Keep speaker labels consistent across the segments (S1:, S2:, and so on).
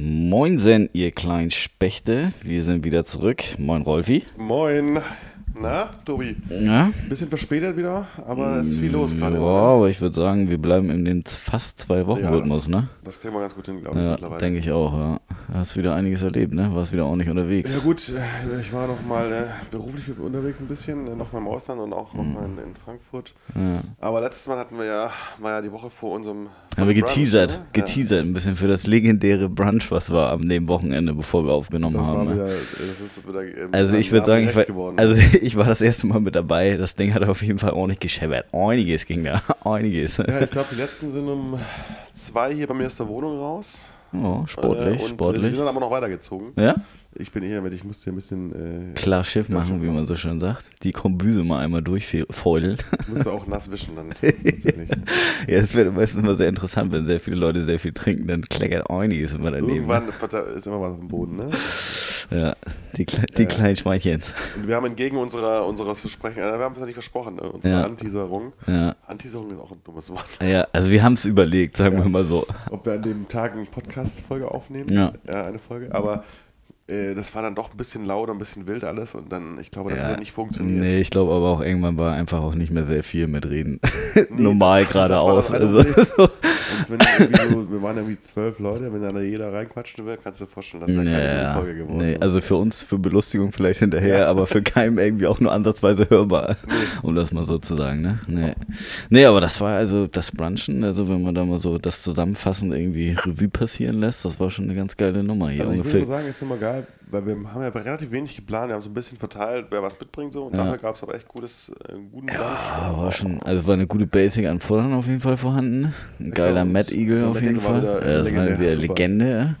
S1: Moinsen, ihr kleinen Spechte. Wir sind wieder zurück. Moin, Rolfi.
S2: Moin. Na, Tobi?
S1: Ja?
S2: Bisschen verspätet wieder, aber es ist viel los gerade.
S1: Wow, aber ich würde sagen, wir bleiben in dem fast zwei Wochen
S2: Ja,
S1: Rhythmus,
S2: das,
S1: ne?
S2: Das kriegen wir ganz gut hin, glaube ich,
S1: Ja,
S2: mittlerweile.
S1: denke ich auch, ja. Hast wieder einiges erlebt, ne? Warst wieder ordentlich unterwegs.
S2: Ja gut, äh, ich war noch mal äh, beruflich unterwegs ein bisschen, äh, noch mal im Ausland und auch noch mal in, in Frankfurt.
S1: Mhm. Ja.
S2: Aber letztes Mal hatten wir ja, war ja die Woche vor unserem
S1: Haben wir
S2: Brunch,
S1: geteasert,
S2: ne?
S1: geteasert ein bisschen für das legendäre Brunch, was war am dem Wochenende, bevor wir aufgenommen
S2: das
S1: haben.
S2: war
S1: ne?
S2: wieder, das ist wieder ähm,
S1: Also ich würde sagen, ich war,
S2: geworden.
S1: also ich war das erste Mal mit dabei. Das Ding hat auf jeden Fall ordentlich gescheppert. Einiges ging da, einiges.
S2: ja, ich glaube, die letzten sind um zwei hier bei mir aus der Wohnung raus.
S1: Oh, sportlich,
S2: Äh, und, Äh, die
S1: sportlich.
S2: sind dann aber noch weitergezogen.
S1: Ja?
S2: Ich bin eher mit, ich musste hier ein bisschen, äh,
S1: Klar Schiff machen, wie man so schön sagt. Die Kombüse mal einmal durchfeudeln.
S2: ich musste auch nass wischen dann.
S1: ja, das wird meistens immer sehr interessant, wenn sehr viele Leute sehr viel trinken, dann kleckert einiges immer daneben.
S2: Irgendwann ist immer was auf dem Boden, ne?
S1: Ja, die, Kle die
S2: Ja.
S1: kleinen Schweinchens.
S2: Und wir haben entgegen unserer, unseres Versprechen, äh, wir haben es ja nicht versprochen, ne? unsere
S1: Ja.
S2: Anteaserung.
S1: Ja.
S2: Anteaserung ist auch ein dummes Wort.
S1: ja, also wir haben es überlegt, sagen wir mal so.
S2: Ob wir an dem Tag eine Podcast-Folge aufnehmen.
S1: Ja.
S2: eine Folge. Aber äh, das war dann doch ein bisschen laut, ein bisschen wild alles und dann, ich glaube, das
S1: ja.
S2: wird nicht funktionieren.
S1: Nee, ich glaube aber auch irgendwann war einfach auch nicht mehr sehr viel mit Reden. Normal
S2: das war
S1: geradeaus. Also, so.
S2: Wenn so, wir waren irgendwie zwölf Leute, wenn da jeder reinquatschen will, kannst du dir vorstellen, das wäre keine gute
S1: Ja,
S2: Folge geworden.
S1: nee, also für uns für Belustigung vielleicht hinterher, aber für keinen irgendwie auch nur ansatzweise hörbar, um das mal so zu sagen, ne? Nee. nee, aber das war also das Brunchen, also wenn man da mal so das zusammenfassend irgendwie Revue passieren lässt, das war schon eine ganz geile Nummer hier
S2: Also ich würde
S1: ungefähr.
S2: mal sagen, ist immer geil, weil wir haben ja relativ wenig geplant, wir haben so ein bisschen verteilt, wer was mitbringt so und
S1: Ja.
S2: dafür gab es aber echt gutes, äh, guten
S1: Ja, war schon, also war eine gute Basic an auf jeden Fall vorhanden. Ein geiler Mad Eagle auf jeden Fall.
S2: wieder, äh,
S1: Ja, das war wieder. Legende. ja.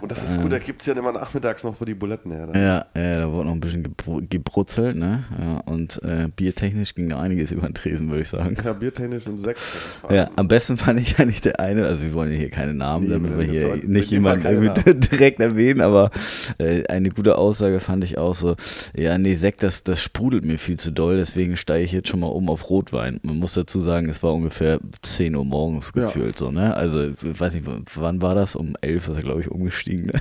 S2: Und das ist gut, da gibt es ja immer nachmittags noch für die Buletten her.
S1: Ja, ja, da wurde noch ein bisschen gebru- gebrutzelt, ne? Ja, und äh, biertechnisch ging da einiges über den Tresen, würde ich sagen.
S2: Ja, biertechnisch und sechs.
S1: Ja, am besten fand ich eigentlich der eine, also wir wollen ja hier keine Namen,
S2: Nee,
S1: damit
S2: wir
S1: hier
S2: auch-
S1: nicht jemanden direkt erwähnen, aber äh, eine gute Aussage fand ich auch so, ja, nee, Sekt, das, das sprudelt mir viel zu doll, deswegen steige ich jetzt schon mal um auf Rotwein. Man muss dazu sagen, es war ungefähr 10 Uhr morgens
S2: Ja.
S1: gefühlt so, ne? Also, ich weiß nicht, wann war das? Um 11 ist er, glaube ich, umgestiegen, ne?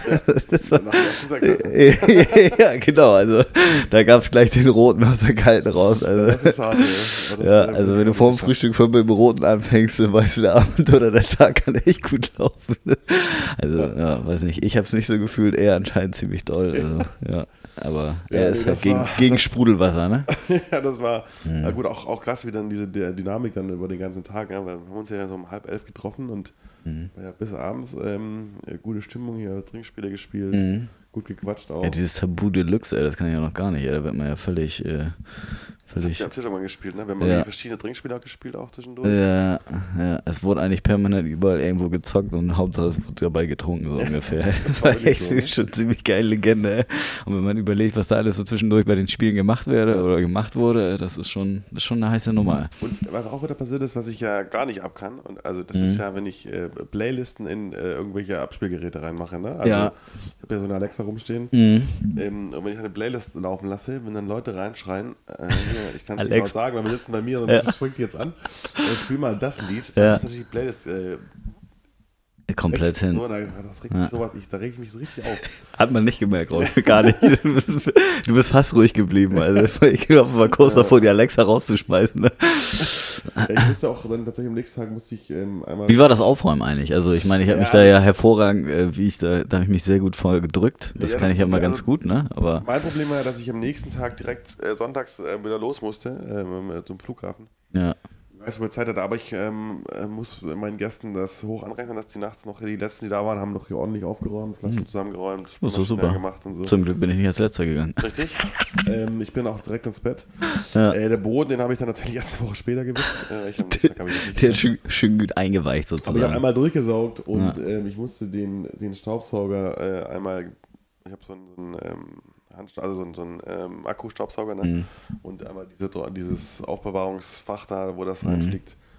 S2: Nach dem ersten Sekt,
S1: ja, genau, also da gab es gleich den Roten aus der Kalten raus, also.
S2: Das ist hart, ja.
S1: Ja, also wenn du vor dem Frühstück schon mit dem Roten anfängst, dann weißt du, der Abend oder der Tag kann echt gut laufen. Also, ja, weiß nicht, ich habe es nicht so gefühlt, er anscheinend ziemlich doll. Also, ja, aber
S2: Ja,
S1: er
S2: nee,
S1: ist halt gegen,
S2: war-
S1: gegen
S2: das-
S1: Sprudelwasser, ne?
S2: ja, das war
S1: Mhm.
S2: ja, gut, auch, auch krass, wie dann diese Dynamik dann über den ganzen Tag, ja, wir haben uns ja so um halb elf getroffen und
S1: Mhm.
S2: ja, bis abends ähm, gute Stimmung hier, Trinkspiele gespielt,
S1: Mhm.
S2: gut gequatscht auch.
S1: Ja, dieses Tabu Deluxe, ey, das kann ich ja noch gar nicht, ey, da wird man ja völlig, äh, völlig...
S2: ich habe Tisch mal gespielt, ne? Wir haben
S1: Ja.
S2: verschiedene Trinkspiele auch gespielt, auch zwischendurch.
S1: Ja, ja, es wurde eigentlich permanent überall irgendwo gezockt und Hauptsache es wurde dabei getrunken, so ungefähr. Das war echt
S2: so, ne?
S1: schon ziemlich geile Legende. Und wenn man überlegt, was da alles so zwischendurch bei den Spielen gemacht werde oder gemacht wurde, das ist schon, das ist schon eine heiße Nummer.
S2: Und was auch wieder passiert ist, was ich ja gar nicht ab kann, und also das
S1: Mhm.
S2: ist ja, wenn ich äh, Playlisten in äh, irgendwelche Abspielgeräte reinmache, ne? Also
S1: Ja.
S2: ich habe ja so eine Alexa rumstehen.
S1: Mhm.
S2: Ähm, und wenn ich eine Playlist laufen lasse, wenn dann Leute reinschreien, äh, ich kann es nicht laut sagen, weil wir sitzen bei mir und
S1: Ja.
S2: springt jetzt an, äh, spiel mal das Lied,
S1: Ja.
S2: dann ist natürlich die Playlist äh,
S1: Komplett hin.
S2: So, da, das regt
S1: Ja.
S2: mich sowas, ich, da reg ich mich so richtig auf.
S1: Hat man nicht gemerkt, Rolf. Gar nicht. Du bist, du bist fast ruhig geblieben. Also ich glaube, war kurz davor, die Alexa rauszuschmeißen. Ne?
S2: Ja, ich musste auch dann tatsächlich am nächsten Tag musste ich ähm, einmal.
S1: Wie war das Aufräumen eigentlich? Also ich meine, ich habe mich
S2: Ja.
S1: da ja hervorragend, äh, wie ich da, da habe ich mich sehr gut voll gedrückt. Das
S2: Ja,
S1: kann
S2: das-
S1: ich ja mal
S2: also-
S1: ganz gut, ne? Aber
S2: Mein Problem war ja, dass ich am nächsten Tag direkt äh, sonntags äh, wieder los musste ähm, äh, zum Flughafen.
S1: ja.
S2: Ich weiß, wo Zeit hatte, aber ich ähm, äh, muss meinen Gästen das hoch anrechnen, dass die nachts noch, die letzten, die da waren, haben noch hier ordentlich aufgeräumt, Flaschen zusammengeräumt,
S1: Das ist super.
S2: gemacht und so.
S1: Zum Glück bin ich nicht als letzter gegangen.
S2: Richtig. ähm, ich bin auch direkt ins Bett.
S1: Ja.
S2: Äh, der Boden, den habe ich dann tatsächlich erst eine Woche später gewischt. Äh,
S1: Der ist schön, schön gut eingeweicht
S2: aber ich habe
S1: sozusagen.
S2: einmal durchgesaugt und
S1: Ja.
S2: ähm, ich musste den, den Staubsauger äh, einmal, ich habe so einen, so einen Handsta- also so einen, so einen ähm, Akkustaubsauger ne?
S1: Mhm.
S2: und einmal diese, dieses Aufbewahrungsfach da, wo
S1: Mhm.
S2: das reinfliegt, Äh,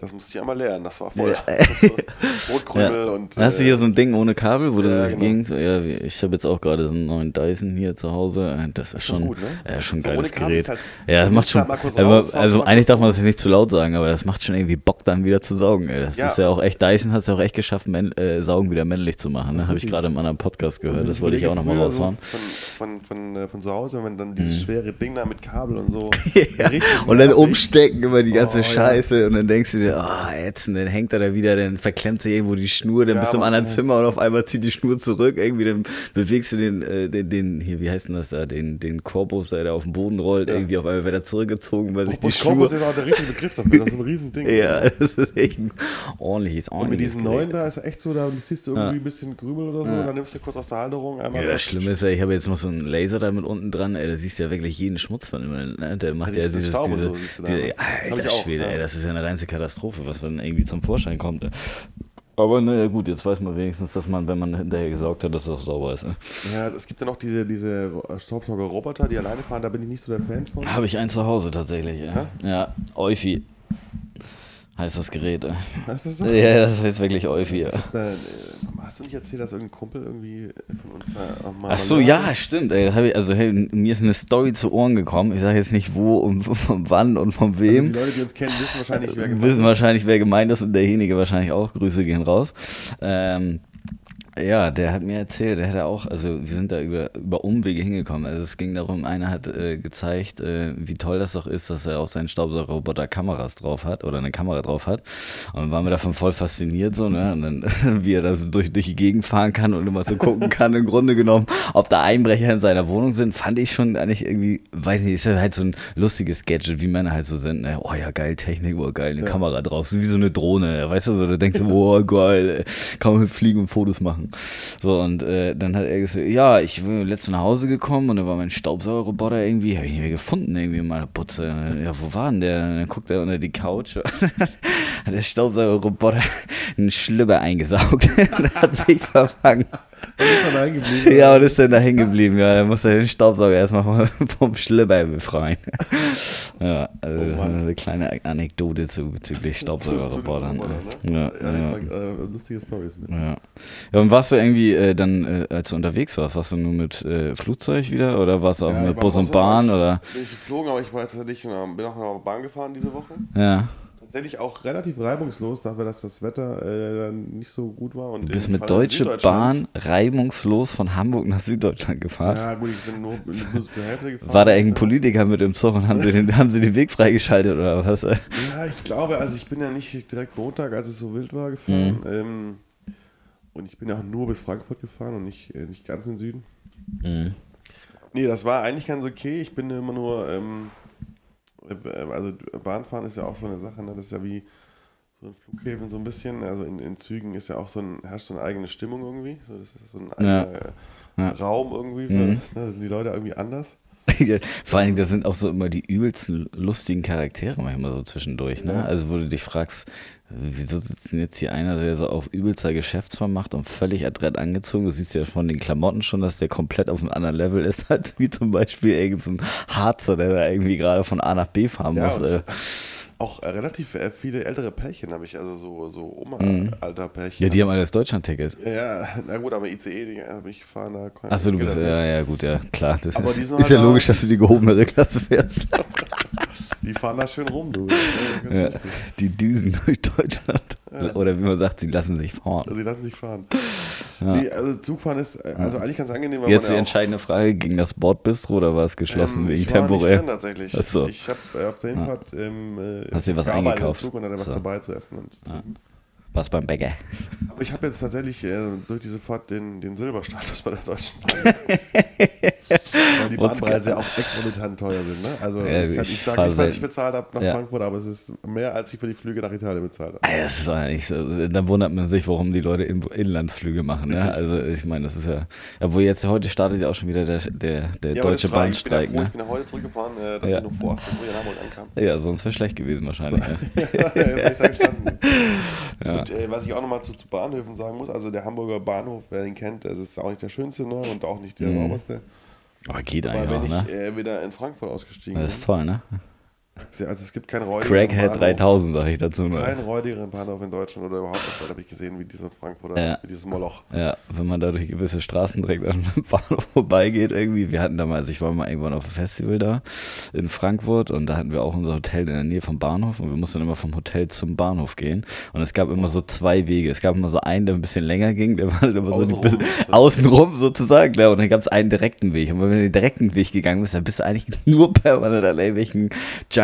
S2: Das musste ich einmal lernen, das war voll. Das so Brotkrümel
S1: Ja.
S2: und.
S1: Dann hast du
S2: äh,
S1: hier so ein Ding ohne Kabel, wo du
S2: Ja,
S1: so
S2: genau.
S1: ging. So, ja, wie- ich habe jetzt auch gerade so einen neuen Dyson hier zu Hause. Äh, Das ist
S2: schon
S1: schon,
S2: gut, ne?
S1: ja, schon ein
S2: So ohne
S1: geiles
S2: Kabel
S1: Gerät.
S2: ist halt-
S1: ja, das
S2: du
S1: macht schon.
S2: halt
S1: aber,
S2: raus,
S1: also eigentlich darf man das nicht zu laut sagen, aber das macht schon irgendwie Bock, dann wieder zu saugen. Ey. Das
S2: Ja.
S1: ist ja auch echt, Dyson hat es ja auch echt geschafft, männ, äh, Saugen wieder männlich zu machen. Ne?
S2: ist
S1: Habe ich gerade in einem anderen Podcast gehört. Das
S2: ich
S1: wollte ich auch nochmal raushauen.
S2: So von, von, von, äh, von zu Hause, wenn dann dieses schwere Ding da mit Kabel und so.
S1: Ja. Und dann umstecken immer die ganze
S2: Oh, ja.
S1: Scheiße und dann denkst du dir, ah, jetzt, und dann hängt er da wieder, dann verklemmt sich irgendwo die Schnur, dann
S2: Ja,
S1: bist du im
S2: Mann,
S1: anderen
S2: ey.
S1: Zimmer und auf einmal zieht die Schnur zurück, irgendwie, dann bewegst du den, äh, den, den, hier, wie heißt denn das da, den, den Korpus, der da auf den Boden rollt, irgendwie auf einmal wird er zurückgezogen, weil sich die
S2: Und
S1: Schnur...
S2: Korpus ist auch der richtige Begriff dafür, das ist ein Riesending.
S1: Ja, das ist echt ein ordentliches, ordentliches
S2: Und mit diesen neuen da ist echt so, da siehst du irgendwie ein bisschen Krümel oder so, dann nimmst du kurz aus der Halterung einmal.
S1: Ja, das Schlimme ist ja, ich habe jetzt noch so einen Laser da mit unten dran, ey, da siehst du ja wirklich jeden Schmutz von ihm, ne? Der macht
S2: Ja,
S1: ja,
S2: dieses und
S1: diese,
S2: so du ne?
S1: Alter Schwede,
S2: ja.
S1: ey, das ist ja eine reinste Katastrophe, was dann irgendwie zum Vorschein kommt. Aber naja, gut, jetzt weiß man wenigstens, dass man, wenn man hinterher gesaugt hat, dass es auch sauber ist. Ne?
S2: Ja, es gibt ja noch diese, diese Staubsauger-Roboter, die alleine fahren, da bin ich nicht so der Fan von.
S1: Habe ich einen zu Hause tatsächlich. Ja, ja Euphi heißt das Gerät. ey.
S2: Ist das so?
S1: Ja, das heißt wirklich Euphi. Ja.
S2: Äh, hast du nicht erzählt, dass irgendein Kumpel irgendwie von uns da mal
S1: Ach so, ja, stimmt. Ey, ich, also hey, mir ist eine Story zu Ohren gekommen. Ich sage jetzt nicht wo und von wann und von
S2: Also
S1: wem.
S2: die Leute, die uns kennen, wissen wahrscheinlich, wer gemeint
S1: wissen
S2: ist.
S1: wahrscheinlich, wer gemeint ist und derjenige wahrscheinlich auch. Grüße gehen raus. Ähm, ja, der hat mir erzählt, der hätte auch, also wir sind da über, über Umwege hingekommen. Also es ging darum, einer hat äh, gezeigt, äh, wie toll das doch ist, dass er auf seinen Staubsaugerroboter Kameras drauf hat oder eine Kamera drauf hat. Und dann waren wir davon voll fasziniert so, ne? Und dann, wie er da so durch, durch die Gegend fahren kann und immer so gucken kann, im Grunde genommen, ob da Einbrecher in seiner Wohnung sind, fand ich schon eigentlich irgendwie, weiß nicht, ist ja halt so ein lustiges Gadget, wie Männer halt so sind, ne? Oh ja, geil, Technik, oh geil, eine Kamera drauf, so wie so eine Drohne, weißt du, so, da denkst du, oh geil, kann man mit fliegen und Fotos machen. So, und äh, dann hat er gesagt, ja, ich bin letztens nach Hause gekommen und da war mein Staubsaugerroboter irgendwie, habe ich nicht mehr gefunden, irgendwie in meiner Putze. Ja, wo war denn der? Und dann guckt er unter die Couch, hat der Staubsaugerroboter einen Schlüpper eingesaugt und hat sich verfangen.
S2: Und ist dann hängen geblieben.
S1: Ja, und ist dann da hängen geblieben. Ja, dann muss er den Staubsauger erstmal vom Schlüpper befreien. Ja, also
S2: Oh
S1: eine kleine Anekdote zu, bezüglich Staubsaugerrobotern.
S2: Ne?
S1: ja,
S2: Ja,
S1: ja.
S2: äh, lustige Stories mit.
S1: Ja. ja, und warst du irgendwie äh, dann, äh, als du unterwegs warst, warst du nur mit äh, Flugzeug wieder oder warst du auch
S2: Ja,
S1: mit Bus und Bahn
S2: ich-
S1: oder?
S2: Bin ich geflogen, aber ich war jetzt tatsächlich, ähm, bin auch noch mal Bahn gefahren diese Woche.
S1: Ja,
S2: Tatsächlich auch relativ reibungslos, dafür, dass das Wetter äh, nicht so gut war. Und
S1: du bist mit
S2: Fall
S1: Deutsche Bahn reibungslos von Hamburg nach Süddeutschland gefahren.
S2: Ja, gut, ich bin nur, nur zur Hälfte gefahren.
S1: War da irgendein Politiker mit im Zug und haben sie den, haben sie den Weg freigeschaltet oder was?
S2: Ja, ich glaube, also ich bin ja nicht direkt Montag, als es so wild war, gefahren.
S1: Mhm.
S2: Ähm, und ich bin ja auch nur bis Frankfurt gefahren und nicht, äh, nicht ganz in den Süden.
S1: Mhm.
S2: Nee, das war eigentlich ganz okay. Ich bin immer nur, ähm, äh, also Bahnfahren ist ja auch so eine Sache, ne? das ist ja wie so ein Flughäfen so ein bisschen. Also in, in Zügen ist ja auch so ein, herrscht so eine eigene Stimmung irgendwie. So, das ist so ein
S1: Ja.
S2: eigener äh,
S1: Ja.
S2: Raum irgendwie. Für,
S1: Mhm.
S2: ne? Da sind die Leute irgendwie anders.
S1: Vor allen Dingen, das sind auch so immer die übelsten lustigen Charaktere manchmal so zwischendurch, ne?
S2: Ja.
S1: Also wo du dich fragst, wieso sitzt denn jetzt hier einer, der so auf übelster Geschäftsform macht und völlig adrett angezogen? Du siehst ja von den Klamotten schon, dass der komplett auf einem anderen Level ist, als wie zum Beispiel irgendein Harzer, der da irgendwie gerade von A nach B fahren
S2: Ja,
S1: muss. Äh.
S2: auch äh, relativ äh, viele ältere Pärchen habe ich, also so, so Oma-Alter-Pärchen.
S1: Mhm. Ja, die haben alle das Deutschland-Ticket.
S2: Ja, na gut, aber ICE, die habe ich fahren da.
S1: Achso, du bist, ja, ja, gut, ja, klar. Das
S2: Aber die
S1: ist, ist
S2: halt
S1: ja logisch, dass du die gehobene Klasse fährst.
S2: Die fahren da schön rum, du. Ja,
S1: die düsen durch Deutschland. Oder wie man sagt, sie lassen sich fahren.
S2: Sie lassen sich fahren. Nee, also Zugfahren ist äh, also eigentlich ganz angenehm, weil
S1: Jetzt die
S2: ja
S1: entscheidende Frage, ging das Bordbistro oder war es geschlossen
S2: ähm,
S1: wegen
S2: ich war nicht
S1: temporär?
S2: drin tatsächlich.
S1: Ach so.
S2: Ich habe äh, auf der Hinfahrt ähm, äh,
S1: Hast dir was eingekauft?
S2: Im Zug und hatte was
S1: So.
S2: dabei zu essen und zu trinken.
S1: Was beim Bäcker?
S2: Aber ich habe jetzt tatsächlich äh, durch diese Fahrt den, den Silberstatus bei der Deutschen Bahn. Weil die Bahnpreise ja auch exorbitant teuer sind. Ne? Also
S1: Ja,
S2: ich, kann,
S1: ich
S2: sage nicht, was ich bezahlt habe nach
S1: Ja.
S2: Frankfurt, aber es ist mehr, als ich für die Flüge nach Italien bezahlt habe.
S1: Ey, Das ist eigentlich so, dann wundert man sich, warum die Leute In Inlandsflüge machen. Ne? Also ich meine, das ist ja, obwohl jetzt heute startet ja auch schon wieder der, der, der
S2: Ja,
S1: Deutsche Bahnstreik.
S2: ich bin, ja ich
S1: Ne?
S2: bin ja heute zurückgefahren, äh, dass
S1: Ja.
S2: ich noch vor 18 Uhr in Hamburg ankam.
S1: Ja, sonst wäre schlecht gewesen wahrscheinlich. Ne?
S2: ja, wäre ich da gestanden.
S1: Ja.
S2: Und äh, was ich auch nochmal zu, zu Bahnhöfen sagen muss, also der Hamburger Bahnhof, wer den kennt, das ist auch nicht der schönste ne? und auch nicht der
S1: Mhm.
S2: sauberste.
S1: Aber geht
S2: Aber
S1: eigentlich
S2: wenn
S1: auch, ne?
S2: ich äh, wieder in Frankfurt ausgestiegen
S1: Das
S2: bin,
S1: ist toll, ne?
S2: Also es gibt keinen räudigeren
S1: Crackhead
S2: Bahnhof.
S1: 3000, sag ich dazu nur.
S2: Keinen räudigeren Bahnhof in Deutschland oder überhaupt nicht, habe ich gesehen, wie dieser Frankfurter,
S1: Ja.
S2: wie dieses Moloch.
S1: Ja, wenn man da durch gewisse Straßen direkt an dem Bahnhof vorbeigeht irgendwie. Wir hatten damals, ich war mal irgendwann auf einem Festival da in Frankfurt und da hatten wir auch unser Hotel in der Nähe vom Bahnhof und wir mussten immer vom Hotel zum Bahnhof gehen und es gab immer so zwei Wege. Es gab immer so einen, der ein bisschen länger ging, der war halt immer so
S2: Außenrum.
S1: außenrum sozusagen, klar, und dann gab es einen direkten Weg und wenn du den direkten Weg gegangen bist, dann bist du eigentlich nur permanent an irgendwelchen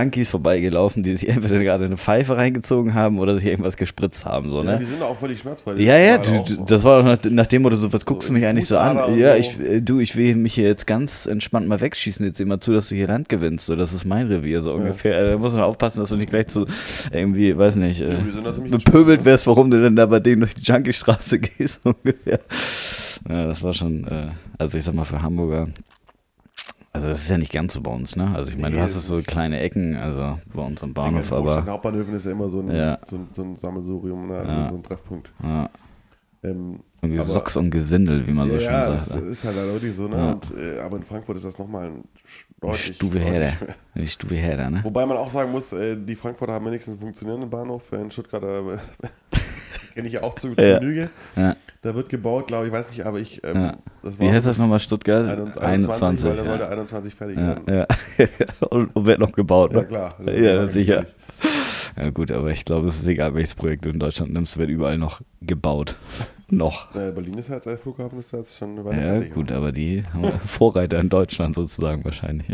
S1: Junkies vorbeigelaufen, die sich entweder gerade eine Pfeife reingezogen haben oder sich irgendwas gespritzt haben, so, ne?
S2: Ja, die sind auch völlig schmerzfrei.
S1: Ja, ja, du, das war doch nach, nach dem Motto, so, was guckst du mich eigentlich so an? Ja,
S2: so.
S1: ich, äh, du, ich will mich hier jetzt ganz entspannt mal wegschießen, jetzt immer zu, dass du hier Land gewinnst, so, das ist mein Revier, so ungefähr. Äh, Da muss man aufpassen, dass du nicht gleich zu irgendwie, weiß nicht, äh,
S2: Ja, ziemlich
S1: bepöbelt wärst, warum du denn da bei denen durch die Junkie-Straße gehst, so ungefähr. Ja, das war schon, äh, also ich sag mal, für Hamburger, also das ist ja nicht ganz so bei uns, ne? Also ich meine,
S2: Nee,
S1: du hast es so kleine Ecken, also bei uns am Bahnhof,
S2: den
S1: aber
S2: Hauptbahnhöfen ist ja immer so ein,
S1: Ja.
S2: so ein, so ein Sammelsurium, ne? also
S1: Ja.
S2: so ein Treffpunkt.
S1: ja,
S2: Ähm,
S1: irgendwie
S2: Aber-
S1: Socks und Gesindel, wie man so
S2: ja,
S1: schön
S2: ja,
S1: sagt.
S2: das
S1: ne?
S2: ist halt wirklich so, ne?
S1: Ja.
S2: Und, äh, aber in Frankfurt ist das nochmal ein deutlich.
S1: Stufe
S2: mehr.
S1: Die Stufe härter, ne?
S2: Wobei man auch sagen muss, äh, die Frankfurter haben wenigstens einen funktionierenden Bahnhof. In Stuttgart äh, kenne ich ja auch zu,
S1: Ja.
S2: Genüge.
S1: Ja.
S2: Da wird gebaut, glaube ich, weiß nicht, aber ich. Ähm,
S1: Ja.
S2: das
S1: Wie heißt das nochmal? Stuttgart?
S2: 21,
S1: 21.
S2: weil da sollte
S1: ja.
S2: 21 fertig
S1: Ja,
S2: werden.
S1: ja. und, und wird noch gebaut,
S2: Ja,
S1: ne?
S2: klar.
S1: Ja, sicher. Ja, gut, aber ich glaube, es ist egal, welches Projekt du in Deutschland nimmst, wird überall noch gebaut. Noch.
S2: Äh, Berlin ist ja jetzt, als Flughafen ist ja jetzt schon weiter
S1: Ja,
S2: fertig.
S1: gut, aber die haben Vorreiter in Deutschland sozusagen wahrscheinlich.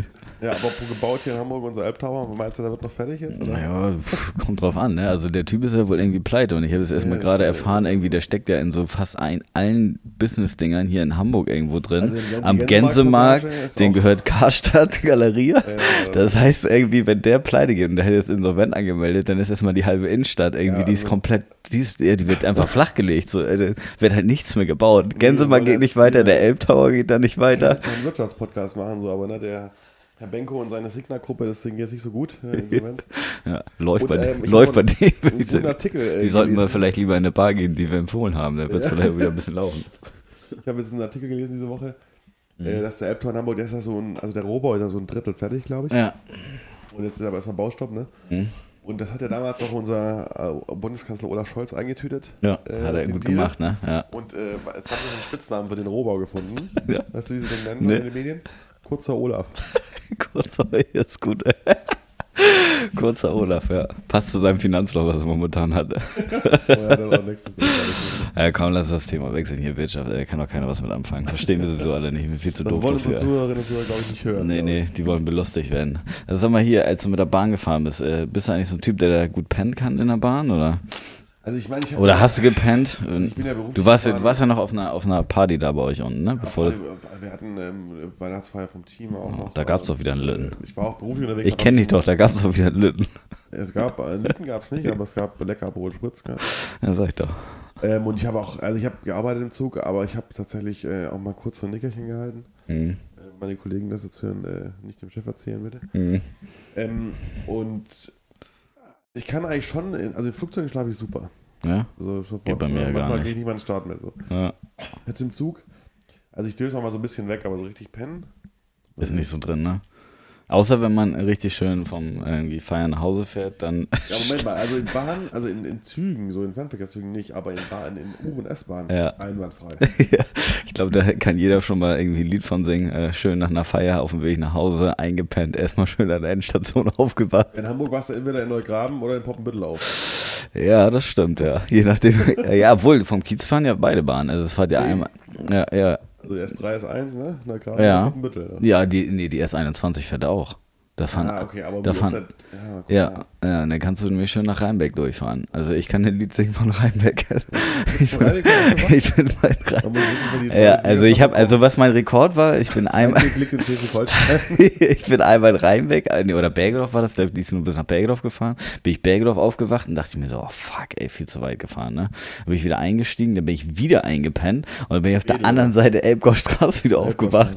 S2: Ja, aber gebaut hier in Hamburg, unser Elbtower, meinst du, der wird noch fertig jetzt? Oder?
S1: Naja, pff, kommt drauf an, ne? Also der Typ ist ja wohl irgendwie pleite und ich habe es erstmal
S2: Ja,
S1: gerade
S2: äh,
S1: erfahren, irgendwie, der steckt ja in so fast ein, allen Business-Dingern hier in Hamburg irgendwo drin.
S2: Also Gän-
S1: Am Gänsemarkt,
S2: ist
S1: den gehört Karstadt Galeria.
S2: Ja,
S1: Das heißt irgendwie, wenn der pleite geht und der hätte jetzt insolvent angemeldet, dann ist erstmal die halbe Innenstadt irgendwie,
S2: Ja,
S1: die ist
S2: also-
S1: komplett, die, ist, ja, die wird einfach flachgelegt, so, äh, wird halt nichts mehr gebaut. Gänsemarkt
S2: wollen
S1: geht nicht weiter, der Elbtower geht da nicht weiter.
S2: einen Wirtschaftspodcast machen, so, aber ne, der Herr Benko und seine Signa-Gruppe, das Ding jetzt nicht so gut. Äh.
S1: Ja, läuft
S2: Und,
S1: bei,
S2: ähm, ich
S1: läuft bei denen.
S2: Einen
S1: ich.
S2: Artikel. Äh,
S1: Die sollten wir
S2: gelesen.
S1: vielleicht lieber in eine Bar gehen, die wir empfohlen haben. Da wird es
S2: Ja.
S1: vielleicht wieder ein bisschen laufen.
S2: Ich habe jetzt einen Artikel gelesen diese Woche,
S1: Mhm.
S2: äh, dass der Elbtor in Hamburg, der ist ja so ein, also der Rohbau ist ja so ein Drittel fertig, glaube ich.
S1: Ja.
S2: Und jetzt ist aber erstmal Baustopp, ne?
S1: Mhm.
S2: Und das hat ja damals auch unser äh, Bundeskanzler Olaf Scholz eingetütet.
S1: Ja,
S2: Äh,
S1: hat er gut
S2: Deal.
S1: gemacht, ne? Ja.
S2: Und äh, jetzt haben sie einen Spitznamen für den Rohbau gefunden.
S1: Ja.
S2: Weißt du, wie sie den nennen
S1: Nee.
S2: in den Medien? Kurzer Olaf.
S1: Kurzer, jetzt gut. Kurzer Olaf, ja. Passt zu seinem Finanzloch, was er momentan hat.
S2: Oh ja, das ist auch nächstes Mal.
S1: Ja, komm, lass das Thema wechseln hier, Wirtschaft. Da kann doch keiner was mit anfangen. Verstehen wir sowieso alle nicht. Mir viel zu
S2: Das
S1: doof
S2: wollen unsere. Zuhörerinnen und Zuhörer, glaube ich, nicht hören.
S1: Nee, nee, die wollen belustigt werden. Also sag mal hier, als du mit der Bahn gefahren bist, äh, bist du eigentlich so ein Typ, der da gut pennen kann in der Bahn, oder?
S2: Also ich meine, ich
S1: Oder hast du gepennt?
S2: Also ich bin ja beruflich
S1: du warst, ja- du warst ja noch auf einer, auf einer Party da bei euch unten, ne? Bevor das,
S2: wir hatten ähm, Weihnachtsfeier vom Team auch noch.
S1: da gab's doch wieder einen Lütten.
S2: Äh, Ich war auch beruflich unterwegs.
S1: ich kenne dich doch, da gab es doch wieder einen Lütten.
S2: Es gab, äh, Lütten gab es nicht, aber es gab lecker Aperol Spritz.
S1: Ja, sag ich doch.
S2: Ähm, und ich habe auch, also ich habe gearbeitet im Zug, aber ich habe tatsächlich äh, auch mal kurz so ein Nickerchen gehalten.
S1: Mhm.
S2: Äh, meine Kollegen das jetzt hören, äh, nicht dem Chef erzählen, bitte.
S1: Mhm.
S2: Ähm, und ich kann eigentlich schon, in, also im Flugzeug schlafe ich super.
S1: Ja?
S2: Also sofort.
S1: Geht bei mir ja gar
S2: Manchmal
S1: nicht.
S2: gehe ich nicht mal in den Start mehr so.
S1: ja.
S2: Jetzt im Zug, also ich döse auch mal so ein bisschen weg, aber so richtig pennen.
S1: Ist nicht so drin, ne? Außer wenn man richtig schön vom irgendwie Feiern nach Hause fährt, dann.
S2: Ja, Moment mal, also in Bahn, also in, in Zügen, so in Fernverkehrszügen nicht, aber in Bahn, in U- und S-Bahn
S1: Ja.
S2: einwandfrei.
S1: ja, ich glaube, da kann jeder schon mal irgendwie ein Lied von singen. Äh, schön nach einer Feier auf dem Weg nach Hause, eingepennt, erstmal schön an der Endstation aufgewacht.
S2: In Hamburg warst du entweder in Neugraben oder in Poppenbüttel auf.
S1: Ja, das stimmt, ja. Je nachdem. ja, obwohl, vom Kiez fahren ja beide Bahnen. Also es fährt ja
S2: Nee.
S1: einmal. Ja, ja.
S2: Also S3 ist 1, ne?
S1: Ja.
S2: und Poppenbüttel. Ne?
S1: Ja, die, nee, die S21 fährt auch. Da fahren,
S2: Ah, okay, aber
S1: da fahren,
S2: Uhrzeit- ja, guck
S1: ja, ja, dann kannst du nämlich schön nach Rheinbeck durchfahren. Also ich kann ein Lied singen von Rheinbeck.
S2: Rheinbeck aufgewacht?
S1: ich bin bei Rhein
S2: Man muss wissen, wo die-
S1: Ja, also ich habe, also was mein Rekord war, ich bin einmal,
S2: Rheinbeck
S1: ich bin einmal in Rheinbeck, äh, nee, oder Bergedorf war das, da die ist nur bis nach Bergedorf gefahren, bin ich Bergedorf aufgewacht und dachte ich mir so, oh fuck, ey, viel zu weit gefahren, ne? Dann bin ich wieder eingestiegen, dann bin ich wieder eingepennt und dann bin ich auf der anderen Seite Elbgaustraße wieder aufgewacht.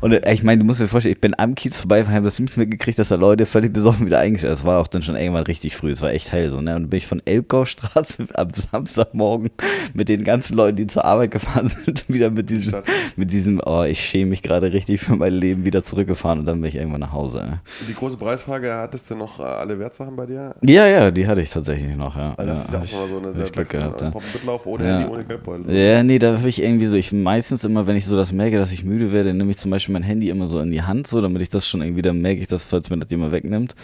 S1: Und äh, ich meine, du musst dir vorstellen, ich bin am Kiez vorbeigefahren, habe das nicht mehr gekriegt, mitgekriegt, dass da Leute völlig besoffen wieder eingestellt Es war auch dann schon irgendwann richtig früh, es war echt hell so. Ne? Und dann bin ich von Elbgaustraße am Samstagmorgen mit den ganzen Leuten, die zur Arbeit gefahren sind, wieder mit diesem, mit diesem, oh, ich schäme mich gerade richtig für mein Leben, wieder zurückgefahren und dann bin ich irgendwann nach Hause. Ne?
S2: Die große Preisfrage, hattest du noch äh, alle Wertsachen bei dir?
S1: Ja, ja, die hatte ich tatsächlich noch, ja.
S2: Weil das
S1: ja,
S2: ist ja auch immer so eine
S1: Glück gehabt, ja.
S2: Poppenbitlauf ohne
S1: Ja.
S2: Handy, ohne Geldbeutel.
S1: Ja, nee, da habe ich irgendwie so, ich meistens immer, wenn ich so das merke, dass ich müde werde, nehme ich zum Beispiel mein Handy immer so in die Hand, so, damit ich das schon irgendwie, dann merke ich das, falls mir das jemand wegnimmt.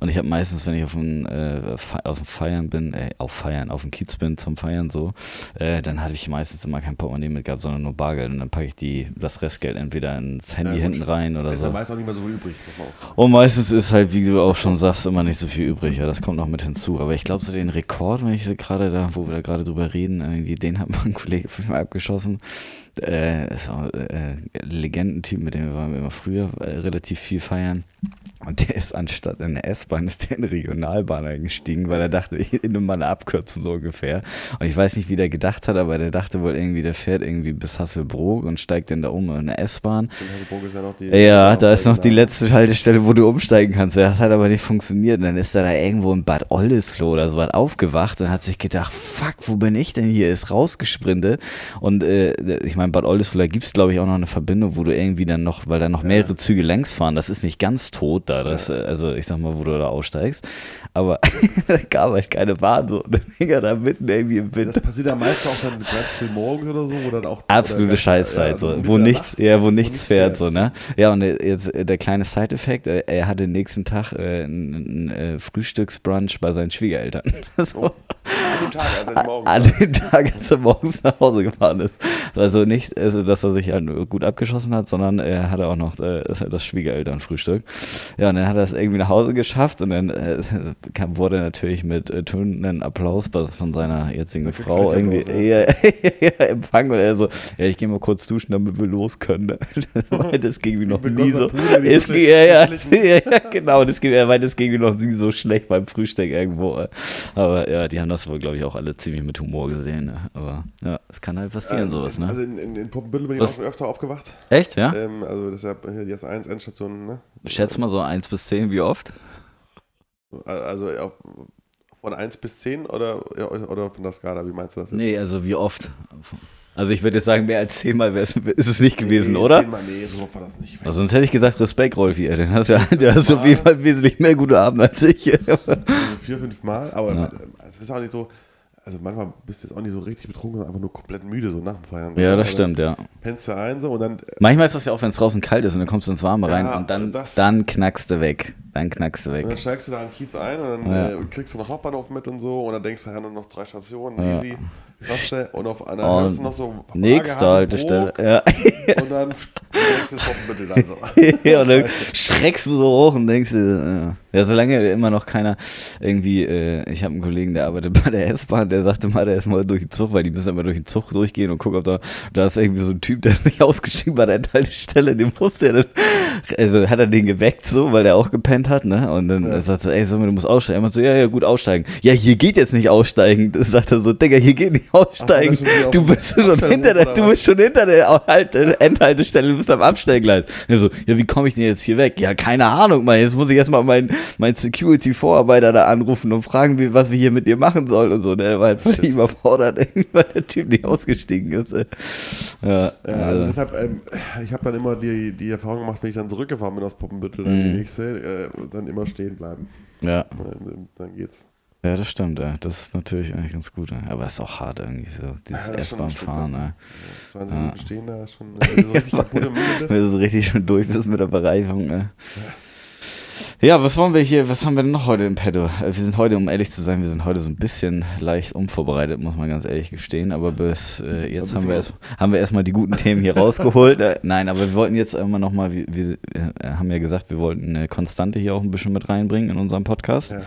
S1: Und ich habe meistens, wenn ich auf dem, äh, auf dem Feiern bin, äh, auf Feiern, auf dem Kiez bin zum Feiern so, äh, dann hatte ich meistens immer kein Portemonnaie mit gehabt, sondern nur Bargeld. Und dann packe ich die, das Restgeld entweder ins Handy
S2: Ja,
S1: hinten rein oder
S2: Ist
S1: so.
S2: ja meist auch nicht mehr so viel übrig.
S1: Und meistens ist halt, wie du auch schon sagst, immer nicht so viel übrig. Ja, das kommt noch mit hinzu. Aber ich glaube, so den Rekord, wenn ich gerade da, wo wir da gerade drüber reden, irgendwie, den hat mein Kollege fünfmal abgeschossen. Äh, ist auch, äh, Legendentyp, mit dem waren wir immer früher äh, relativ viel feiern. Und der ist anstatt in der S-Bahn, ist der in eine Regionalbahn eingestiegen, weil er dachte, ich nehme mal eine Abkürzung so ungefähr. Und ich weiß nicht, wie der gedacht hat, aber der dachte wohl irgendwie, der fährt irgendwie bis Hasselbrook und steigt dann da um in eine S-Bahn.
S2: Hasselburg ist ja noch die.
S1: Ja, da ist noch die letzte Haltestelle, wo du umsteigen kannst. Das hat aber nicht funktioniert. Und dann ist er da irgendwo in Bad Oldesloe oder so was aufgewacht und hat sich gedacht, fuck, wo bin ich denn hier? Ist rausgesprintet. Und äh, ich meine, Bad Oldesloe, da gibt es, glaube ich, auch noch eine Verbindung, wo du irgendwie dann noch, weil da noch mehrere Züge längs fahren, das ist nicht ganz tot da. Das, also ich sag mal, wo du da aussteigst. Aber da gab halt keine Bahn. So. Und dann hing er da mitten irgendwie im Wind.
S2: Das passiert ja meist auch dann ganz früh morgens oder so, wo dann auch.
S1: Absolute
S2: ganz-
S1: Scheißzeit,
S2: ja,
S1: so, wo nichts, ja, wo nichts fährt, so, ne? Ja, und jetzt äh, der kleine Side-Effekt, äh, er hatte nächsten Tag äh, ein, ein äh, Frühstücksbrunch bei seinen Schwiegereltern. so,
S2: An dem Tag, als er morgens.
S1: an dem Tag, als er morgens nach Hause gefahren ist. Also nicht, also, dass er sich halt gut abgeschossen hat, sondern er hatte auch noch äh, das Schwiegerelternfrühstück. Ja, und dann hat er es irgendwie nach Hause geschafft und dann äh, kam, wurde er natürlich mit äh, tönenden Applaus von seiner jetzigen
S2: kriegst
S1: Frau irgendwie
S2: richtig
S1: ja, ja, empfangen und er so, ja, ich gehe mal kurz duschen, damit wir los können. ne? Meinte, es ging mir noch nie so. Es ging, ja, ja, ja, genau, das ging, meinte, es ging mir noch nie so schlecht beim Frühstück irgendwo. äh. Aber ja, die haben das wohl, glaube ich, auch alle ziemlich mit Humor gesehen. Ne? Aber ja, es kann halt passieren, sowas, ne?
S2: Also in, in, in Poppenbüttel bin ich
S1: Was?
S2: auch schon öfter aufgewacht.
S1: Echt, ja?
S2: Ähm, also das ist ja hier die S1 Endstation, ne?
S1: Schätz mal so 1 bis 10, wie oft?
S2: Also auf, von 1 bis 10 oder, oder von der Skala, wie meinst du das jetzt?
S1: Nee, also wie oft? Also ich würde jetzt sagen, mehr als 10 Mal wär's- ist es nicht gewesen,
S2: Nee,
S1: oder?
S2: Zehnmal, nee, so war das nicht.
S1: Also sonst hätte ich gesagt, Respekt, Rolfi. Den hast ja, der hast auf jeden Fall wesentlich mehr gute Abend als ich.
S2: Also vier, fünf Mal, aber
S1: Ja.
S2: äh, es ist auch nicht so, also manchmal bist du jetzt auch nicht so richtig betrunken, sondern einfach nur komplett müde, so nach dem Feiern.
S1: Ja, das
S2: Also
S1: stimmt, ja.
S2: Pennst du ein so und dann,
S1: Manchmal ist das ja auch, wenn es draußen kalt ist und dann kommst du ins Warme rein
S2: Ja,
S1: und dann,
S2: das-
S1: dann knackst du weg. Dann knackst du weg.
S2: und dann steigst du da am Kiez ein und dann
S1: Ja.
S2: äh, kriegst du noch Hauptbahnhof mit und so und dann denkst du, ja, nur noch drei Stationen, easy, du und auf einer
S1: Und
S2: hörst du noch so
S1: Nächste Haltestelle. Ja.
S2: und dann denkst du, dann so.
S1: ja, und dann schreckst du so hoch und denkst dir, ja. ja, solange immer noch keiner irgendwie, äh, ich habe einen Kollegen, der arbeitet bei der S-Bahn, der sagte mal, der ist mal durch den Zug, weil die müssen immer durch den Zug durchgehen und gucken, ob da, da ist irgendwie so ein Typ, der ist nicht ausgestiegen bei der Endhaltestelle, den musste er dann, also hat er den geweckt so, weil der auch gepennt hat, ne, und dann
S2: Ja.
S1: sagt so, ey, sag mal, du musst aussteigen. Er meint so, ja, ja, gut, aussteigen. Ja, hier geht jetzt nicht aussteigen. Das sagt er so, Digga, hier geht nicht aussteigen.
S2: auf
S1: du bist schon hinter der, du bist schon hinter der halt, äh, Endhaltestelle, du bist am Abstellgleis. So, ja, wie komme ich denn jetzt hier weg? Ja, keine Ahnung, Mann. Jetzt muss ich erstmal meinen mein Security-Vorarbeiter da anrufen und fragen, wie, was wir hier mit dir machen sollen und so. Der war halt völlig überfordert, weil der Typ nicht ausgestiegen ist. ey. Ja,
S2: Ja, also
S1: also,
S2: deshalb, ähm, ich habe dann immer die, die Erfahrung gemacht, wenn ich dann zurückgefahren bin aus Poppenbüttel, dann
S1: Mhm.
S2: die nächste, äh, dann immer stehen bleiben.
S1: ja.
S2: Dann, dann geht's.
S1: Ja, das stimmt. Ja. Das ist natürlich eigentlich ganz gut. Ja. Aber es ist auch hart irgendwie so, dieses
S2: Ja,
S1: S-Bahn-Fahren. Ja.
S2: 20
S1: Ja.
S2: Minuten stehen da ist schon, so richtig kaputt im Müde bist.
S1: Wenn du so richtig schon durch bist mit der Bereifung. Ne? Ja, was wollen wir hier, was haben wir denn noch heute im Petto? Äh, Wir sind heute, um ehrlich zu sein, wir sind heute so ein bisschen leicht unvorbereitet, muss man ganz ehrlich gestehen. Aber bis äh, jetzt haben wir, erst, haben wir erstmal die guten Themen hier rausgeholt. Äh, Nein, aber wir wollten jetzt immer nochmal, wir, wir äh, haben ja gesagt, wir wollten eine Konstante hier auch ein bisschen mit reinbringen in unserem Podcast.
S2: Ja.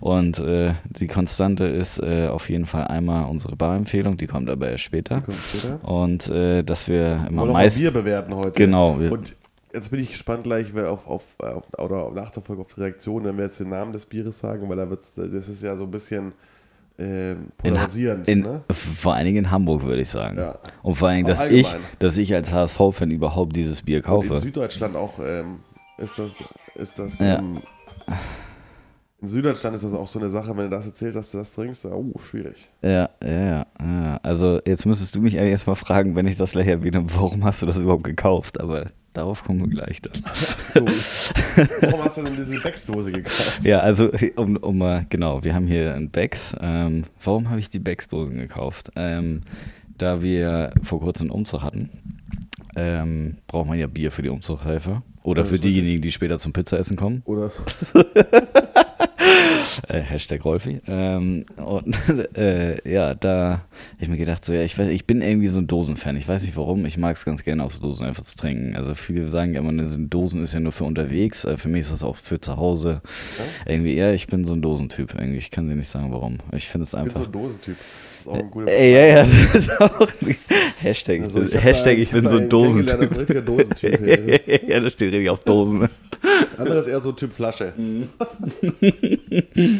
S1: Und die Konstante ist auf jeden Fall einmal unsere Barempfehlung, die kommt aber erst später.
S2: Kommt später.
S1: Und dass wir immer meist.
S2: Bier bewerten heute.
S1: Genau, wir-
S2: Und jetzt bin ich gespannt gleich wer auf, auf, auf, oder nach der Folge auf die Reaktion, wenn wir jetzt den Namen des Bieres sagen, weil da wird's, das ist ja so ein bisschen
S1: In,
S2: polarisierend.
S1: in,
S2: ne?
S1: Vor allen Dingen in Hamburg, würde ich sagen.
S2: Ja.
S1: Und vor allen Dingen, dass ich, dass ich als HSV-Fan überhaupt dieses Bier
S2: Und in
S1: kaufe.
S2: Süddeutschland auch ähm, ist das ist das.
S1: Ja.
S2: Ähm, in Süddeutschland ist das auch so eine Sache, wenn du das erzählst, dass du das trinkst, oh, schwierig.
S1: Ja, ja, ja, ja. Also jetzt müsstest du mich eigentlich erstmal fragen, wenn ich das gleich erwähne, warum hast du das überhaupt gekauft? Aber darauf kommen wir gleich dann.
S2: So, warum hast du denn diese Becks-Dose gekauft?
S1: Ja, also um, um genau, wir haben hier ein Becks. Ähm, warum habe ich die Becks-Dosen gekauft? Ähm, da wir vor kurzem einen Umzug hatten, ähm, braucht man ja Bier für die Umzugshelfer. Oder
S2: Das
S1: für diejenigen, die später zum Pizzaessen kommen.
S2: Oder so.
S1: Äh, Hashtag Rolfi. Ähm, und äh, ja, da habe ich mir gedacht, so, ja, ich, weiß, ich bin irgendwie so ein Dosenfan. Ich weiß nicht warum, ich mag es ganz gerne aus Dosen einfach zu trinken. Also viele sagen ja immer, ne, so ein Dosen ist ja nur für unterwegs. Äh, für mich ist das auch für zu Hause. Irgendwie, ja, ich bin so ein Dosentyp. Irgendwie, ich kann dir nicht sagen, warum. Ich finde es
S2: Ich bin so
S1: einfach.
S2: ein Dosentyp. Ist auch ein guter
S1: Ey, ja, ja, das ist auch Hashtag,
S2: Also,
S1: ich, Hashtag,
S2: da-
S1: ich bin so ein
S2: kennengelernt, Das ist
S1: Dosentyp.
S2: ein richtiger Dosentyp.
S1: ja, das steht richtig auf Dosen.
S2: Andere ist eher so Typ Flasche.
S1: Mhm.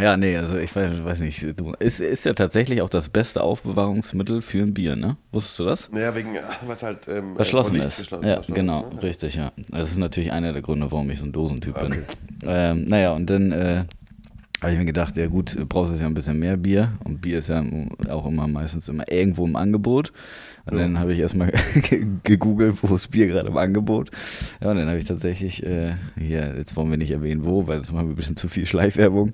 S1: Ja, nee, also ich weiß, weiß nicht. Du, ist, ist ja tatsächlich auch das beste Aufbewahrungsmittel für ein Bier, ne? Wusstest du das?
S2: Naja, wegen, weil es halt ähm,
S1: Verschlossen
S2: von
S1: ist.
S2: Geschlossen-
S1: ja,
S2: verschlossen
S1: genau,
S2: ne?
S1: richtig, ja. Das ist natürlich einer der Gründe, warum ich so ein Dosentyp bin.
S2: Okay.
S1: Ähm, naja, und dann äh, habe ich mir gedacht, ja gut, du brauchst ja ein bisschen mehr Bier. Und Bier ist ja auch immer meistens immer irgendwo im Angebot. Und
S2: Ja.
S1: dann habe ich erstmal gegoogelt, wo ist Bier gerade im Angebot. Ja, und dann habe ich tatsächlich, äh, hier, jetzt wollen wir nicht erwähnen, wo, weil das machen wir ein bisschen zu viel Schleifwerbung.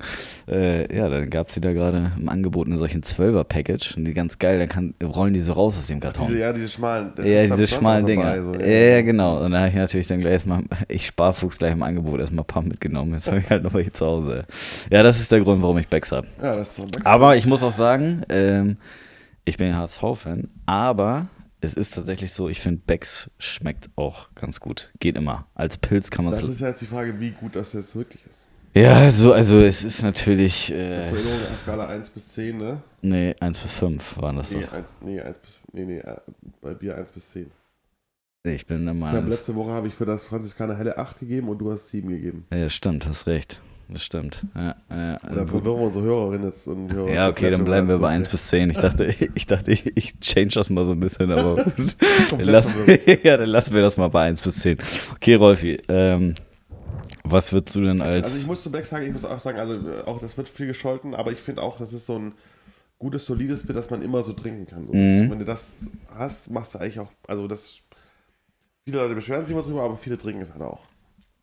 S1: Äh, ja, dann gab es die da gerade im Angebot in solchen 12er-Package. Und die ganz geil, dann kann, rollen die so raus aus dem Karton.
S2: Diese, ja, diese schmalen. das
S1: Ja, diese schmalen Dinger.
S2: so,
S1: ja, ja, genau. Und da habe ich natürlich dann gleich erstmal, ich Sparfuchs gleich im Angebot erstmal ein paar mitgenommen. Jetzt habe ich halt noch welche zu Hause. Ja, das ist der Grund, warum ich Becks habe.
S2: Ja, das ist doch Becks.
S1: Aber ich muss auch sagen, ähm, ich bin HSV-Fan, aber es ist tatsächlich so, ich finde Becks schmeckt auch ganz gut. Geht immer. Als Pilz kann man
S2: Das
S1: es.
S2: ist ja jetzt die Frage, wie gut das jetzt wirklich ist.
S1: Ja, so, also es ist natürlich, äh,
S2: Zur Erinnerung, auf Skala 1 bis 10, ne?
S1: nee, 1 bis 5 waren das
S2: Nee,
S1: doch.
S2: 1, nee, 1 bis, nee, nee, äh, bei Bier 1 bis 10.
S1: Nee, ich bin der Meinung. das-
S2: letzte Woche habe ich für das Franziskaner Helle 8 gegeben und du hast 7 gegeben.
S1: Ja, stimmt, hast recht. Das stimmt. Ja, ja,
S2: Oder verwirren wir unsere Hörerinnen jetzt und Hörer.
S1: Ja, okay, dann bleiben wir bei
S2: so
S1: 1 bis 10. Ich dachte, ich, dachte, ich, ich change das mal so ein bisschen, aber gut.
S2: Verwirrt.
S1: ja, dann lassen wir das mal bei 1 bis 10. Okay, Rolfi, ähm, was würdest du denn als.
S2: Also ich muss zu Becks sagen, ich muss auch sagen, also äh, auch das wird viel gescholten, aber ich finde auch, das ist so ein gutes, solides Bier, das man immer so trinken kann.
S1: Mhm.
S2: wenn du das hast, machst du eigentlich auch, also das, viele Leute beschweren sich immer drüber, aber viele trinken es halt auch.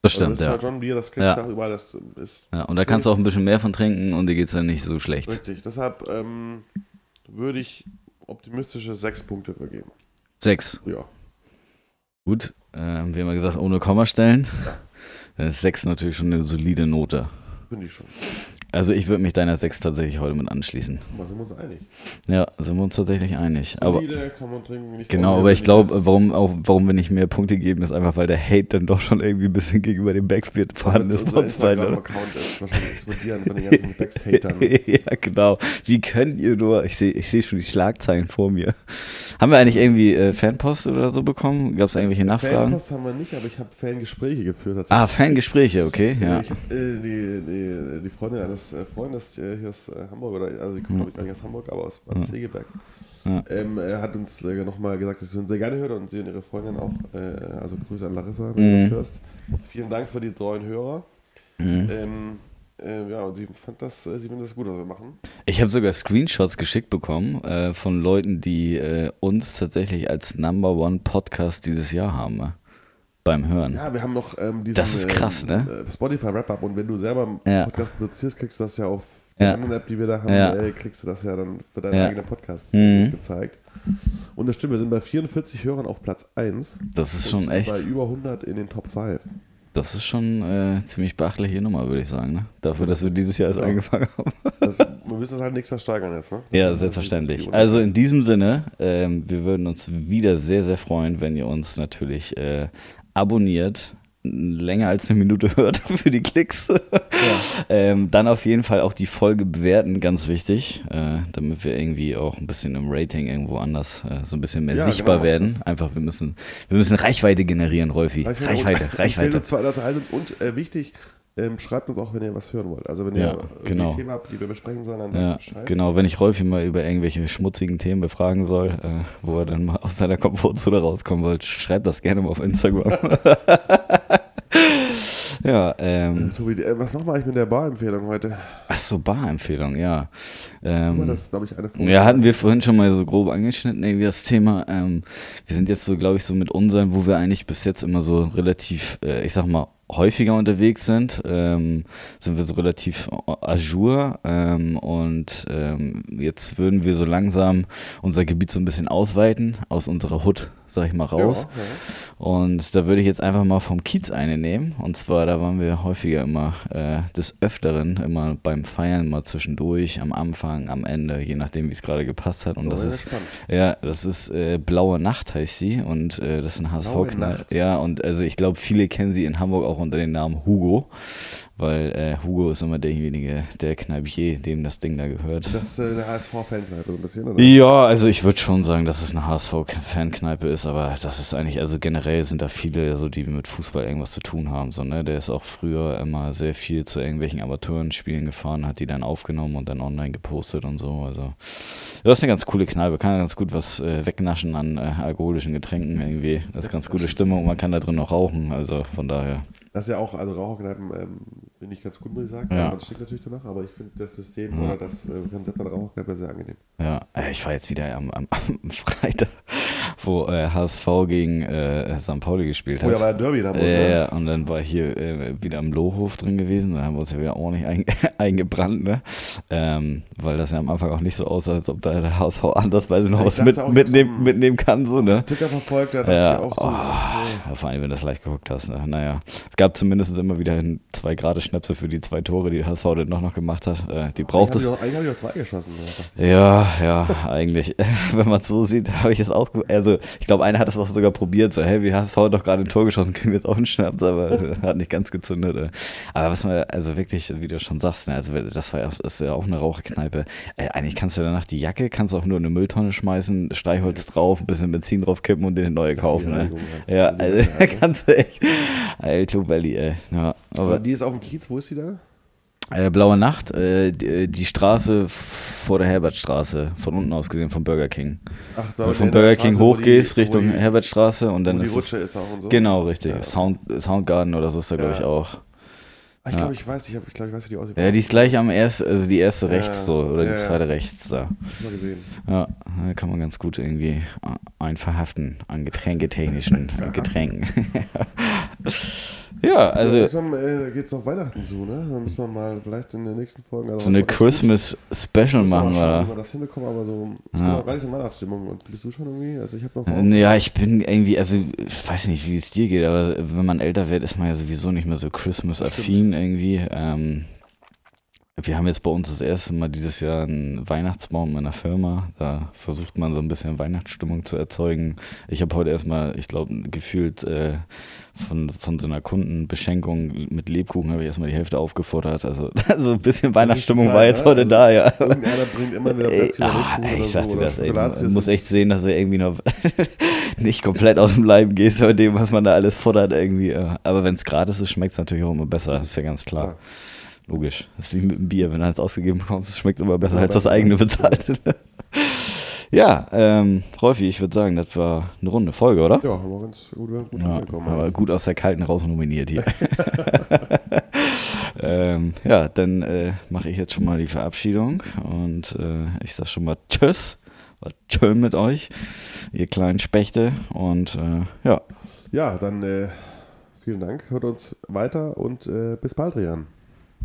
S1: Das
S2: Also
S1: stimmt,
S2: das ist
S1: ja.
S2: halt schon ein Bier, das kriegst
S1: Ja.
S2: du auch überall, das ist
S1: ja. Und da kannst du auch ein bisschen mehr von trinken und dir geht es dann nicht so schlecht.
S2: richtig. Deshalb ähm, würde ich optimistische sechs Punkte vergeben.
S1: 6.
S2: Ja.
S1: Gut, ähm, wir haben ja gesagt, ohne Kommastellen. Dann ist 6 natürlich schon eine solide Note.
S2: Finde ich schon.
S1: Also ich würde mich deiner 6 tatsächlich heute mit anschließen.
S2: Was sind wir uns einig?
S1: Ja, sind wir uns tatsächlich einig. Aber
S2: trinken.
S1: Genau, aber ich glaube, warum, auch, warum wir nicht mehr Punkte geben, ist einfach, weil der Hate dann doch schon irgendwie ein bisschen gegenüber dem Backspin vorhanden ist.
S2: unser. Instagram-Account ist wahrscheinlich explodieren von den ganzen Becks-Hatern.
S1: ja, genau. Wie könnt ihr nur, ich sehe ich seh schon die Schlagzeilen vor mir. Haben wir eigentlich irgendwie äh, Fanpost oder so bekommen? Gab es irgendwelche Nachfragen?
S2: Fanpost haben wir nicht, aber ich habe Fangespräche geführt.
S1: Ah, Fangespräche, okay,
S2: Ja. Ich äh, die, die, die Freundin eines äh, Freundes äh, hier aus äh, Hamburg, oder also sie kommt ich gar nicht aus Hamburg, aber aus Bad. Segeberg,
S1: Ja.
S2: ähm, er hat uns äh, nochmal gesagt, dass sie uns sehr gerne hört und sie und ihre Freundin auch. Äh, also Grüße an Larissa, wenn
S1: Mhm.
S2: du das hörst. Vielen Dank für die treuen Hörer.
S1: Mhm.
S2: Ähm, äh, ja, und sie fand das, äh, sie das gut, was wir machen.
S1: Ich habe sogar Screenshots geschickt bekommen äh, von Leuten, die äh, uns tatsächlich als Number One Podcast dieses Jahr haben. äh, Beim Hören.
S2: Ja, wir haben noch ähm, diesen
S1: Das ist krass,
S2: ähm,
S1: ne?
S2: äh, Spotify Wrap-Up und wenn du selber einen
S1: Ja.
S2: Podcast produzierst, kriegst du das ja auf der
S1: Ja.
S2: anderen App, die wir da haben,
S1: Ja.
S2: äh, kriegst du das ja dann für deinen
S1: Ja.
S2: eigenen Podcast
S1: Mhm.
S2: gezeigt. Und das stimmt, wir sind bei 44 Hörern auf Platz 1
S1: Das ist schon echt.
S2: bei über 100 in den Top 5.
S1: Das ist schon äh, ziemlich beachtliche Nummer, würde ich sagen. Ne? Dafür, dass wir dieses Jahr erst
S2: Ja.
S1: angefangen haben.
S2: Also, wir müssen es halt nächstes Jahr steigern jetzt, ne?
S1: Ja,
S2: Das ist
S1: selbstverständlich.
S2: die- die
S1: Also in diesem Sinne, ähm, wir würden uns wieder sehr, sehr freuen, wenn ihr uns natürlich äh, abonniert, länger als eine Minute hört für die Klicks. ähm, dann auf jeden Fall auch die Folge bewerten, ganz wichtig, äh, damit wir irgendwie auch ein bisschen im Rating irgendwo anders äh, so ein bisschen mehr
S2: Ja,
S1: sichtbar
S2: genau,
S1: werden. Einfach, wir müssen, wir müssen Reichweite generieren, Rolfi.
S2: Reichweite,
S1: Reichweite, Reichweite.
S2: Uns uns und äh, wichtig, ähm, schreibt uns auch, wenn ihr was hören wollt. Also wenn ihr
S1: Ja,
S2: irgendwie
S1: genau.
S2: Themen habt, die wir besprechen sollen, dann
S1: Ja,
S2: Bescheid.
S1: genau. Wenn ich Rolfi mal über irgendwelche schmutzigen Themen befragen soll, äh, wo er dann mal aus seiner Komfortzone rauskommen will, schreibt das gerne mal auf Instagram. Ja, ähm.
S2: Tobi, äh, was machen wir eigentlich mit der Barempfehlung heute?
S1: Ach so, Barempfehlung, ja. Ähm,
S2: das ist, glaube ich, eine Folge.
S1: Ja, hatten wir vorhin schon mal so grob angeschnitten, irgendwie das Thema. Ähm, wir sind jetzt so, glaube ich, so mit unseren, wo wir eigentlich bis jetzt immer so relativ, äh, ich sag mal, häufiger unterwegs sind, ähm, sind wir so relativ ajour ähm, und ähm, jetzt würden wir so langsam unser Gebiet so ein bisschen ausweiten aus unserer Hut sag ich mal, raus. Ja, ja. Und da würde ich jetzt einfach mal vom Kiez eine nehmen. Und zwar, da waren wir häufiger immer äh, des Öfteren, immer beim Feiern mal zwischendurch, am Anfang, am Ende, je nachdem, wie es gerade gepasst hat. Und oh, das ist, spannend. ja, das ist äh, Blaue Nacht heißt sie. Und äh, das ist ein HSV-Knall. Ja, und also ich glaube, viele kennen sie in Hamburg auch unter dem Namen Hugo weil äh, Hugo ist immer derjenige, der Kneipier, dem das Ding da gehört.
S2: Das ist äh, eine HSV-Fankneipe so ein bisschen, oder?
S1: Ja, also ich würde schon sagen, dass es eine HSV-Fankneipe ist, aber das ist eigentlich, also generell sind da viele, so, die mit Fußball irgendwas zu tun haben. So, ne? Der ist auch früher immer sehr viel zu irgendwelchen Amateurenspielen gefahren, hat die dann aufgenommen und dann online gepostet und so. Also das ist eine ganz coole Kneipe, kann ganz gut was äh, wegnaschen an äh, alkoholischen Getränken irgendwie. Das ist ganz gute Stimmung, man kann da drin noch rauchen, also von daher.
S2: Das ist ja auch, also Raucherkneipen ähm, finde ich ganz gut, muss ich sagen. Ja. Man steckt natürlich danach, aber ich finde das System ja. oder das äh, Konzept einer Raucherkneipe sehr angenehm.
S1: Ja, äh, ich war jetzt wieder am, am, am Freitag, wo äh, HSV gegen äh, St. Pauli gespielt hat.
S2: Oh ja, war ein Derby da.
S1: Äh, ja, und dann war ich hier äh, wieder am Lohhof drin gewesen. Da haben wir uns ja wieder ordentlich ein, eingebrannt, ne? Ähm, weil das ja am Anfang auch nicht so aussah, als ob da der HSV andersweise noch was mit, mitnehmen, mitnehmen kann. So, ne?
S2: Ticker verfolgt, der ja, auch so.
S1: Oh, vor allem, wenn du das leicht geguckt hast. Ne? Naja, es gab zumindest immer wieder zwei Grade Schnäpse für die zwei Tore, die HSV dann noch, noch gemacht hat. Äh, die braucht es.
S2: Eigentlich habe ich auch drei geschossen.
S1: Ja, ja, eigentlich. Wenn man es so sieht, habe ich es auch. Also, ich glaube, einer hat es auch sogar probiert. So, hey, wie HSV doch gerade ein Tor geschossen, können wir jetzt auch einen Schnaps, aber hat nicht ganz gezündet. Äh. Aber was man, also wirklich, wie du schon sagst, ne, also das war ja, das ist ja auch eine Rauchkneipe. Äh, eigentlich kannst du danach die Jacke, kannst du auch nur in eine Mülltonne schmeißen, Streichholz drauf, ein bisschen Benzin drauf kippen und dir eine neue kaufen. Ne? Ja, also, kannst du echt. Alto Valley, ey. Ja,
S2: aber, aber die ist auf dem Kiez, wo ist sie da?
S1: Äh, Blaue Nacht, äh, die, die, Straße vor der Herbertstraße, von unten aus gesehen, vom Burger King. Ach, da Wenn du von Burger King hochgehst Richtung die, Herbertstraße und dann
S2: wo
S1: ist.
S2: Die Rutsche ist auch und so.
S1: Genau, richtig. Ja. Sound, Soundgarden oder so ist da, glaube ich, auch.
S2: Ah, ich glaube, ich weiß, ich, ich, glaub, ich weiß, wie die aussieht.
S1: Ja, die ist gleich am ersten, also die erste rechts so, oder die zweite rechts da.
S2: Mal gesehen.
S1: Ja, da kann man ganz gut irgendwie ein verhaften an getränketechnischen Getränken. Ja, also.
S2: Langsam äh, geht's auf Weihnachten zu, ne? Dann müssen wir mal vielleicht in der nächsten Folge.
S1: Also so eine Christmas-Special machen,
S2: wir. Wie wir das hinbekommen, aber so. Ich ja. bin auch gar nicht in Weihnachtsstimmung. Und bist du schon irgendwie? Also, ich habe noch.
S1: Äh, ja, ich bin irgendwie, also, ich weiß nicht, wie es dir geht, aber wenn man älter wird, ist man ja sowieso nicht mehr so Christmas-affin irgendwie. Ähm, wir haben jetzt bei uns das erste Mal dieses Jahr einen Weihnachtsbaum in einer Firma. Da versucht man so ein bisschen Weihnachtsstimmung zu erzeugen. Ich habe heute erstmal, ich glaube, gefühlt äh, von, von so einer Kundenbeschenkung mit Lebkuchen habe ich erstmal die Hälfte aufgefordert. Also, also ein bisschen Weihnachtsstimmung Zeit, war jetzt ne? heute also da, ja.
S2: Irgendeiner bringt immer wieder Plätzchen
S1: ey, ah, ey, ich sagte so, das, ey, man muss echt sehen, dass er irgendwie noch nicht komplett aus dem Leib geht bei dem, was man da alles fordert irgendwie. Aber wenn es gratis ist, schmeckt es natürlich auch immer besser, das ist ja ganz klar. Ja. Logisch. Das ist wie mit dem Bier, wenn du eins ausgegeben bekommst, es schmeckt immer besser, als das eigene bezahlt. ja, ähm, Rolfi, ich würde sagen, das war eine runde Folge, oder?
S2: Ja, haben wir ganz gut, gut
S1: ja, Aber gut aus der Kalten raus nominiert hier. ähm, ja, dann äh, mache ich jetzt schon mal die Verabschiedung und äh, ich sage schon mal Tschüss. War schön mit euch, ihr kleinen Spechte. Und äh, ja.
S2: Ja, dann äh, vielen Dank. Hört uns weiter und äh, bis bald, Rian.